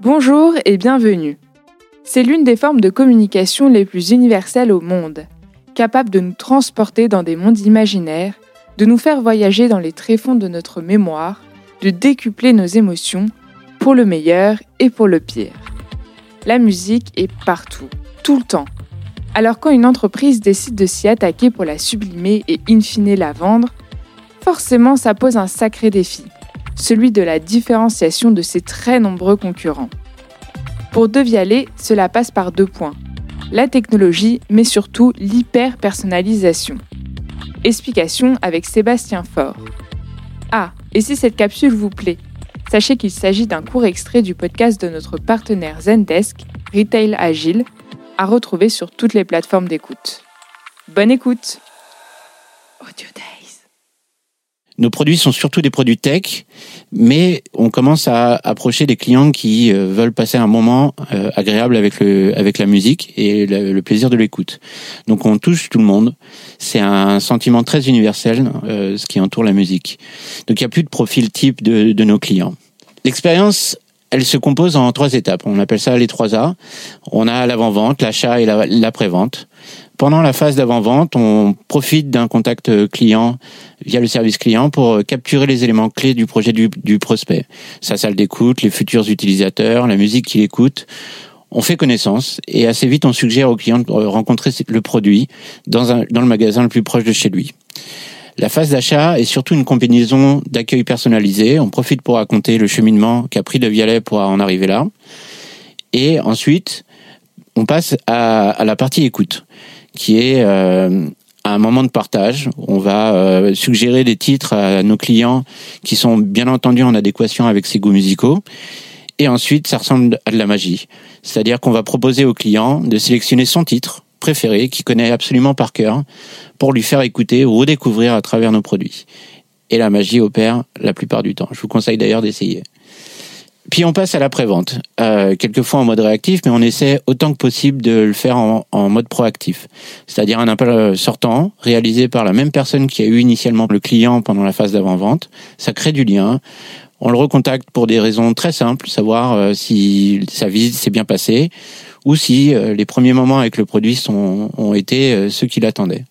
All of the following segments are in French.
Bonjour et bienvenue. C'est l'une des formes de communication les plus universelles au monde, capable de nous transporter dans des mondes imaginaires, de nous faire voyager dans les tréfonds de notre mémoire, de décupler nos émotions, pour le meilleur et pour le pire. La musique est partout, tout le temps. Alors quand une entreprise décide de s'y attaquer pour la sublimer et in fine la vendre, forcément ça pose un sacré défi, celui de la différenciation de ses très nombreux concurrents. Pour Devialet, cela passe par deux points. La technologie, mais surtout l'hyper-personnalisation. Explication avec Sébastien Faure. Ah, et si cette capsule vous plaît, sachez qu'il s'agit d'un court extrait du podcast de notre partenaire Zendesk, Retail Agile, à retrouver sur toutes les plateformes d'écoute. Bonne écoute nos produits sont surtout des produits tech, mais on commence à approcher des clients qui euh, veulent passer un moment euh, agréable avec le avec la musique et le, plaisir de l'écoute. Donc on touche tout le monde. C'est un sentiment très universel euh, ce qui entoure la musique. Donc il n'y a plus de profil type de, de nos clients. L'expérience elle se compose en trois étapes. On appelle ça les trois A. On a l'avant-vente, l'achat et l'après-vente. Pendant la phase d'avant-vente, on profite d'un contact client via le service client pour capturer les éléments clés du projet du, prospect. Sa salle d'écoute, les futurs utilisateurs, la musique qu'il écoute. On fait connaissance et assez vite on suggère au client de rencontrer le produit dans le magasin le plus proche de chez lui. La phase d'achat est surtout une combinaison d'accueil personnalisé. On profite pour raconter le cheminement qu'a pris de Vialet pour en arriver là. Et ensuite, on passe à, la partie écoute, qui est euh, un moment de partage. On va euh, suggérer des titres à nos clients qui sont bien entendu en adéquation avec ses goûts musicaux. Et ensuite, ça ressemble à de la magie. C'est-à-dire qu'on va proposer au client de sélectionner son titre préféré, qu'il connaît absolument par cœur, pour lui faire écouter ou redécouvrir à travers nos produits. Et la magie opère la plupart du temps. Je vous conseille d'ailleurs d'essayer. Puis on passe à l'après-vente, euh, quelquefois en mode réactif, mais on essaie autant que possible de le faire en, mode proactif. C'est-à-dire un appel sortant, réalisé par la même personne qui a eu initialement le client pendant la phase d'avant-vente. Ça crée du lien. On le recontacte pour des raisons très simples, savoir euh, si sa visite s'est bien passée ou si euh, les premiers moments avec le produit sont, ont été euh, ceux qu'il attendait.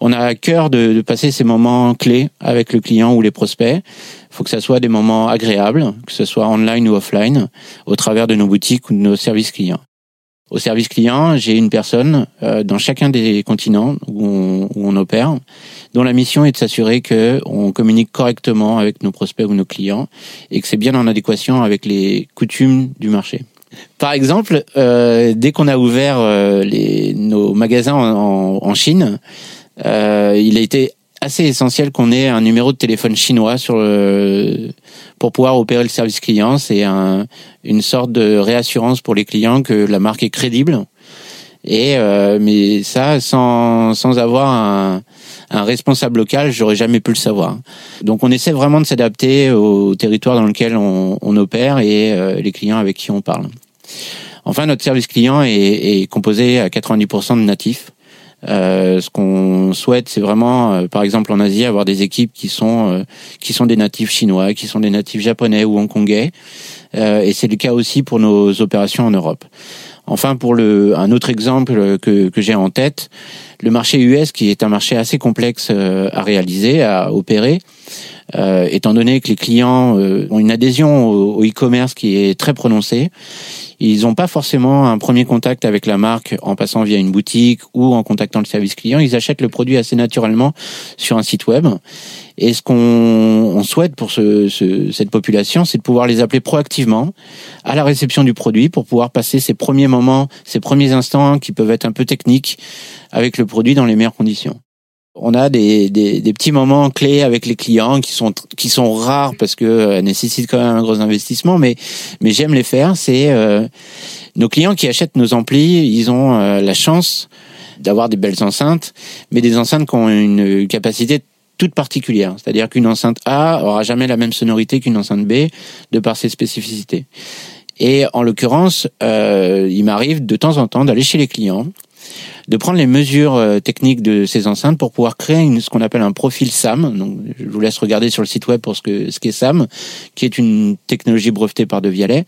On a à cœur de, de, passer ces moments clés avec le client ou les prospects. Il faut que ça soit des moments agréables, que ce soit online ou offline, au travers de nos boutiques ou de nos services clients. Au service client, j'ai une personne euh, dans chacun des continents où on, où on, opère, dont la mission est de s'assurer que on communique correctement avec nos prospects ou nos clients et que c'est bien en adéquation avec les coutumes du marché. Par exemple, euh, dès qu'on a ouvert euh, les, nos magasins en, en Chine, euh, il a été assez essentiel qu'on ait un numéro de téléphone chinois sur le, pour pouvoir opérer le service client. C'est un, une sorte de réassurance pour les clients que la marque est crédible. Et euh, mais ça, sans, sans avoir un, un responsable local, j'aurais jamais pu le savoir. Donc on essaie vraiment de s'adapter au territoire dans lequel on, on opère et euh, les clients avec qui on parle. Enfin, notre service client est, est composé à 90% de natifs. Euh, ce qu'on souhaite, c'est vraiment, euh, par exemple en Asie, avoir des équipes qui sont euh, qui sont des natifs chinois, qui sont des natifs japonais ou hongkongais, et c'est le cas aussi pour nos opérations en Europe. Enfin, pour le un autre exemple que que j'ai en tête, le marché US, qui est un marché assez complexe à réaliser, à opérer. Étant donné que les clients ont une adhésion au e-commerce qui est très prononcée, ils n'ont pas forcément un premier contact avec la marque en passant via une boutique ou en contactant le service client. Ils achètent le produit assez naturellement sur un site web. Et ce qu'on souhaite pour ce, ce, cette population, c'est de pouvoir les appeler proactivement à la réception du produit pour pouvoir passer ces premiers moments, ces premiers instants qui peuvent être un peu techniques avec le produit dans les meilleures conditions on a des, des, des, petits moments clés avec les clients qui sont qui sont rares parce que euh, nécessitent quand même un gros investissement, mais mais j'aime les faire. C'est euh, nos clients qui achètent nos amplis, ils ont euh, la chance d'avoir des belles enceintes, mais des enceintes qui ont une capacité toute particulière. C'est-à-dire qu'une enceinte A aura jamais la même sonorité qu'une enceinte B de par ses spécificités. Et en l'occurrence, il m'arrive de temps en temps d'aller chez les clients de prendre les mesures euh, techniques de ces enceintes pour pouvoir créer une, ce qu'on appelle un profil SAM. Donc, je vous laisse regarder sur le site web pour ce que ce qu'est SAM, qui est une technologie brevetée par De Vialet.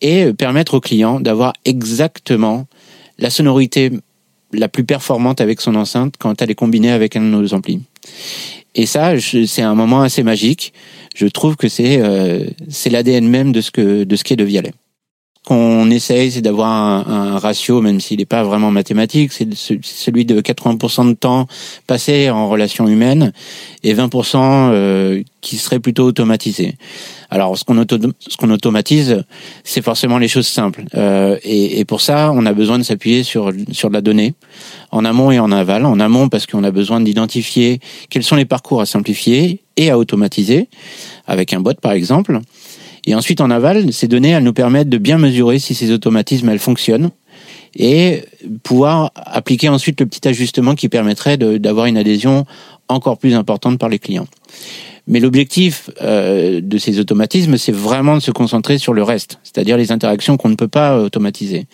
et permettre au client d'avoir exactement la sonorité la plus performante avec son enceinte quand elle est combinée avec un de nos amplis. Et ça, c'est un moment assez magique. Je trouve que c'est euh, c'est l'ADN même de ce que de ce qui est de Vialet qu'on essaye, c'est d'avoir un, ratio, même s'il n'est pas vraiment mathématique, c'est celui de 80% de temps passé en relation humaine et 20% euh, qui serait plutôt automatisé. Alors, ce qu'on ce qu'on automatise, c'est forcément les choses simples. Euh, et, et, pour ça, on a besoin de s'appuyer sur sur de la donnée, en amont et en aval. En amont, parce qu'on a besoin d'identifier quels sont les parcours à simplifier et à automatiser, avec un bot par exemple. Et ensuite, en aval, ces données, elles nous permettent de bien mesurer si ces automatismes, elles fonctionnent et pouvoir appliquer ensuite le petit ajustement qui permettrait d'avoir une adhésion encore plus importante par les clients. Mais l'objectif euh, de ces automatismes, c'est vraiment de se concentrer sur le reste, c'est-à-dire les interactions qu'on ne peut pas automatiser.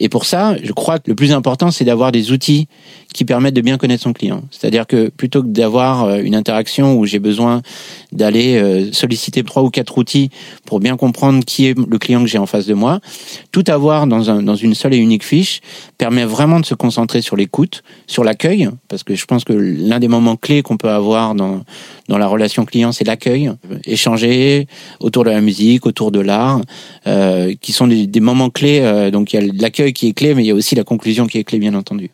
Et pour ça, je crois que le plus important, c'est d'avoir des outils qui permettent de bien connaître son client. C'est-à-dire que plutôt que d'avoir euh, une interaction où j'ai besoin d'aller euh, solliciter trois ou quatre outils pour bien comprendre qui est le client que j'ai en face de moi, tout avoir dans une seule et unique fiche permet vraiment de se concentrer sur l'écoute, sur l'accueil, parce que je pense que l'un des moments clés qu'on peut avoir dans, dans la relation client, c'est l'accueil, échanger autour de la musique, autour de l'art, euh, qui sont des, des, moments clés. Euh, donc il y a l'accueil qui est clé, mais il y a aussi la conclusion qui est clé, bien entendu.